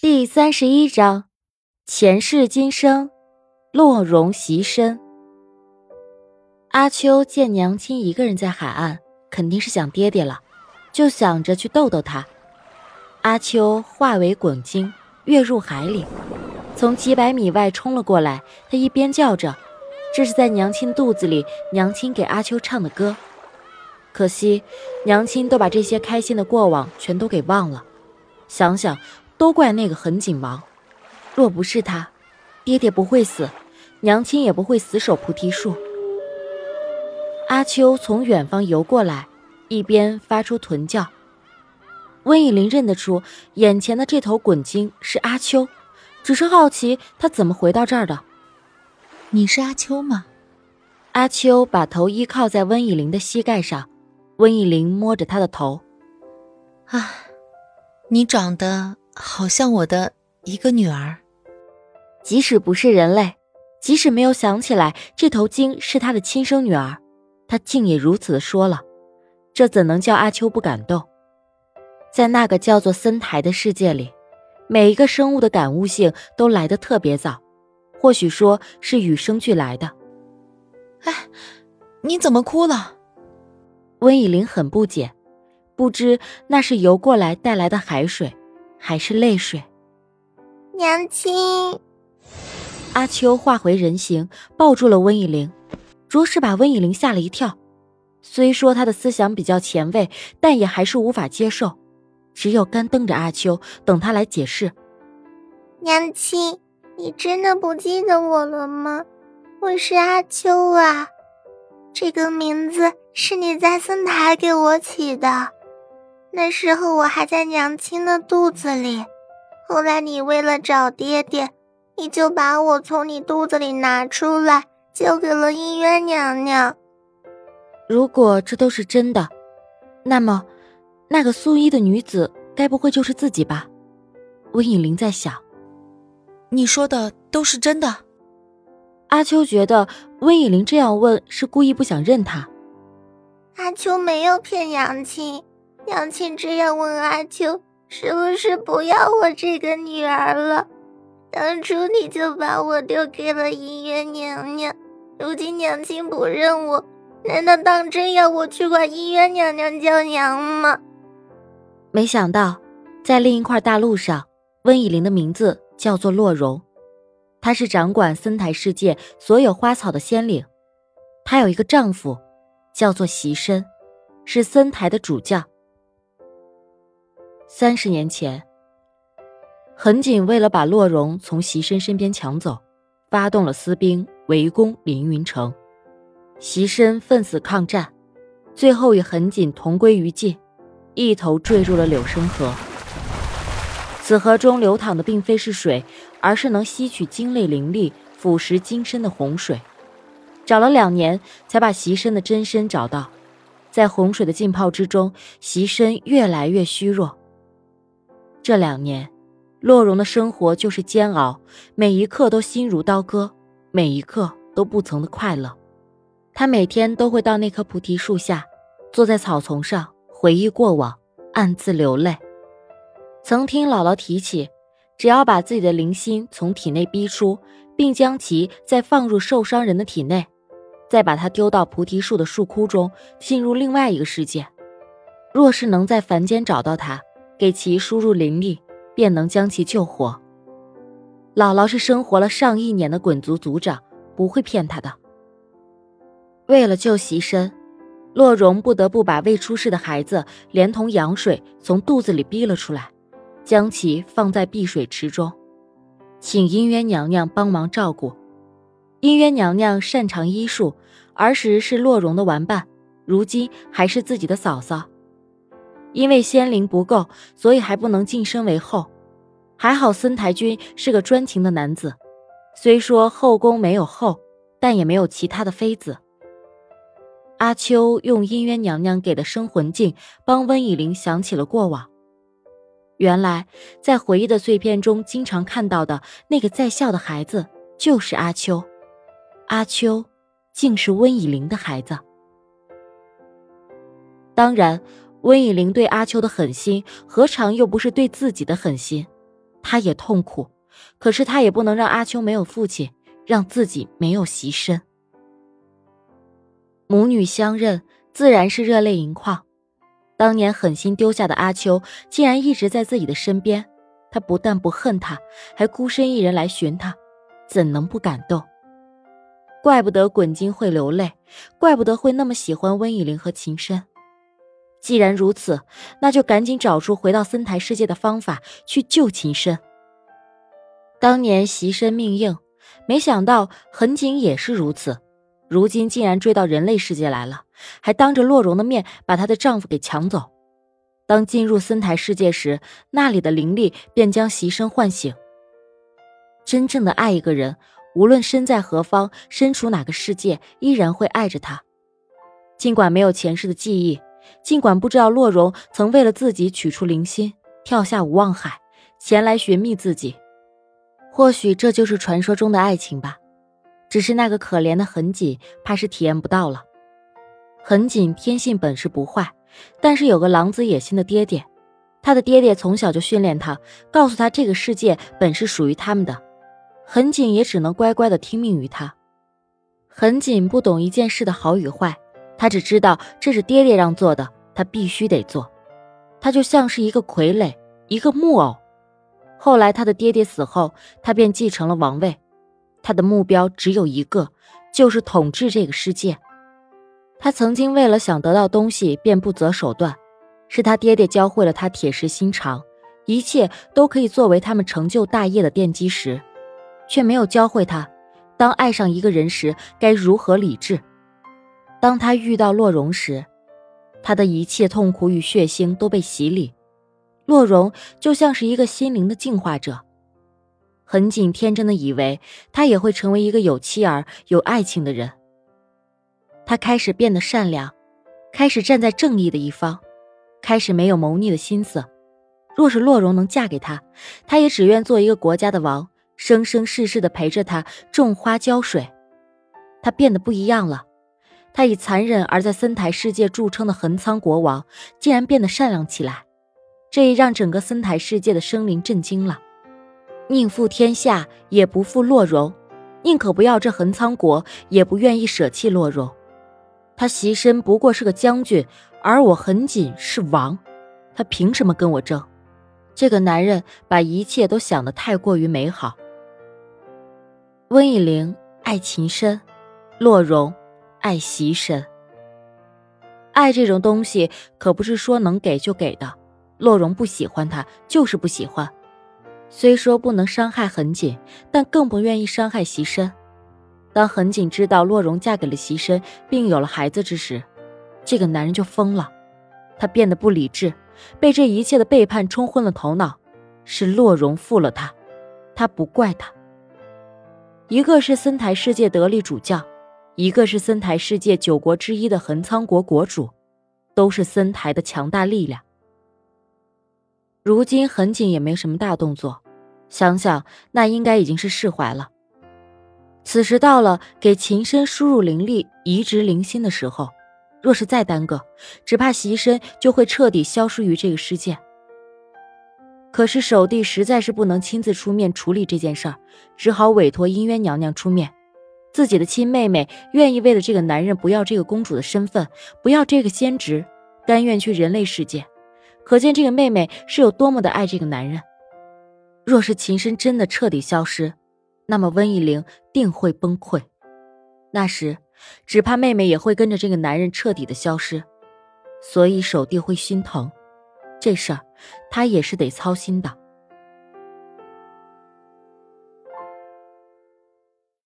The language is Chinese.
第三十一章，前世今生，落容袭身。阿秋见娘亲一个人在海岸，肯定是想爹爹了，就想着去逗逗他。阿秋化为滚鲸，跃入海里，从几百米外冲了过来。他一边叫着，这是在娘亲肚子里，娘亲给阿秋唱的歌。可惜，娘亲都把这些开心的过往全都给忘了。想想。都怪那个横景王，若不是他，爹爹不会死，娘亲也不会死守菩提树。阿秋从远方游过来，一边发出豚叫。温以玲认得出眼前的这头滚鲸是阿秋，只是好奇他怎么回到这儿的。你是阿秋吗？阿秋把头依靠在温以玲的膝盖上，温以玲摸着他的头，啊，你长得。好像我的一个女儿，即使不是人类，即使没有想起来这头鲸是他的亲生女儿，他竟也如此的说了，这怎能叫阿秋不感动？在那个叫做森台的世界里，每一个生物的感悟性都来得特别早，或许说是与生俱来的。哎，你怎么哭了？温以玲很不解，不知那是游过来带来的海水。还是泪水。娘亲，阿秋化回人形，抱住了温以玲，着实把温以玲吓了一跳。虽说他的思想比较前卫，但也还是无法接受，只有干瞪着阿秋，等他来解释。娘亲，你真的不记得我了吗？我是阿秋啊，这个名字是你在森台给我起的。那时候我还在娘亲的肚子里，后来你为了找爹爹，你就把我从你肚子里拿出来，交给了姻缘娘娘。如果这都是真的，那么，那个素衣的女子该不会就是自己吧？温以玲在想。你说的都是真的？阿秋觉得温以玲这样问是故意不想认他。阿秋没有骗娘亲。娘亲这样问阿秋，是不是不要我这个女儿了？当初你就把我丢给了姻缘娘娘，如今娘亲不认我，难道当真要我去管姻缘娘娘叫娘吗？没想到，在另一块大陆上，温以玲的名字叫做洛容，她是掌管森台世界所有花草的仙灵。她有一个丈夫，叫做席深，是森台的主教。三十年前，横井为了把洛容从席深身边抢走，发动了私兵围攻凌云城。席深奋死抗战，最后与横井同归于尽，一头坠入了柳生河。此河中流淌的并非是水，而是能吸取精泪灵力、腐蚀精身的洪水。找了两年，才把席深的真身找到。在洪水的浸泡之中，席深越来越虚弱。这两年，洛容的生活就是煎熬，每一刻都心如刀割，每一刻都不曾的快乐。他每天都会到那棵菩提树下，坐在草丛上回忆过往，暗自流泪。曾听姥姥提起，只要把自己的灵心从体内逼出，并将其再放入受伤人的体内，再把它丢到菩提树的树窟中，进入另外一个世界。若是能在凡间找到他。给其输入灵力，便能将其救活。姥姥是生活了上亿年的滚族族长，不会骗她的。为了救席身，洛容不得不把未出世的孩子连同羊水从肚子里逼了出来，将其放在碧水池中，请姻缘娘娘帮忙照顾。姻缘娘娘擅长医术，儿时是洛容的玩伴，如今还是自己的嫂嫂。因为仙灵不够，所以还不能晋升为后。还好森台君是个专情的男子，虽说后宫没有后，但也没有其他的妃子。阿秋用姻缘娘娘给的生魂镜帮温以玲想起了过往。原来在回忆的碎片中，经常看到的那个在校的孩子就是阿秋。阿秋，竟是温以玲的孩子。当然。温以玲对阿秋的狠心，何尝又不是对自己的狠心？他也痛苦，可是他也不能让阿秋没有父亲，让自己没有习身。母女相认，自然是热泪盈眶。当年狠心丢下的阿秋，竟然一直在自己的身边。他不但不恨他，还孤身一人来寻他，怎能不感动？怪不得滚金会流泪，怪不得会那么喜欢温以玲和秦深。既然如此，那就赶紧找出回到森台世界的方法，去救秦深。当年袭身命硬，没想到恒景也是如此。如今竟然追到人类世界来了，还当着洛荣的面把她的丈夫给抢走。当进入森台世界时，那里的灵力便将袭身唤醒。真正的爱一个人，无论身在何方，身处哪个世界，依然会爱着他。尽管没有前世的记忆，尽管不知道洛荣曾为了自己取出灵心，跳下无望海，前来寻觅自己。或许这就是传说中的爱情吧。只是那个可怜的痕锦，怕是体验不到了。痕锦天性本是不坏，但是有个狼子野心的爹爹，他的爹爹从小就训练他，告诉他这个世界本是属于他们的。痕锦也只能乖乖的听命于他。痕锦不懂一件事的好与坏，他只知道这是爹爹让做的，他必须得做。他就像是一个傀儡，一个木偶。后来他的爹爹死后，他便继承了王位。他的目标只有一个，就是统治这个世界。他曾经为了想得到东西，便不择手段。是他爹爹教会了他铁石心肠，一切都可以作为他们成就大业的奠基石，却没有教会他，当爱上一个人时该如何理智。当他遇到洛荣时，他的一切痛苦与血腥都被洗礼，洛荣就像是一个心灵的净化者。很景天真的以为他也会成为一个有妻儿、有爱情的人。他开始变得善良，开始站在正义的一方，开始没有谋逆的心思。若是洛荣能嫁给他，他也只愿做一个国家的王，生生世世的陪着他种花浇水。他变得不一样了，他以残忍而在森台世界著称的横仓国王，竟然变得善良起来，这也让整个森台世界的生灵震惊了。宁负天下，也不负洛荣；宁可不要这横仓国，也不愿意舍弃洛荣。他袭身不过是个将军，而我横锦是王，他凭什么跟我争？这个男人把一切都想得太过于美好。温以玲爱秦深，洛荣爱袭身。爱这种东西可不是说能给就给的。洛荣不喜欢他，就是不喜欢。虽说不能伤害痕锦，但更不愿意伤害席深。当痕锦知道洛荣嫁给了席深，并有了孩子之时，这个男人就疯了。他变得不理智，被这一切的背叛冲昏了头脑。是洛荣负了他，他不怪他。一个是森台世界得力主教，一个是森台世界九国之一的横仓国国主，都是森台的强大力量。如今恒锦也没什么大动作，想想那应该已经是释怀了。此时到了给秦深输入灵力、移植灵心的时候，若是再耽搁，只怕习身就会彻底消失于这个世界。可是守帝实在是不能亲自出面处理这件事儿，只好委托姻渊娘娘出面。自己的亲妹妹愿意为了这个男人不要这个公主的身份，不要这个仙职，甘愿去人类世界。可见这个妹妹是有多么的爱这个男人。若是秦深真的彻底消失，那么温以玲定会崩溃。那时，只怕妹妹也会跟着这个男人彻底的消失。所以守帝会心疼，这事儿他也是得操心的。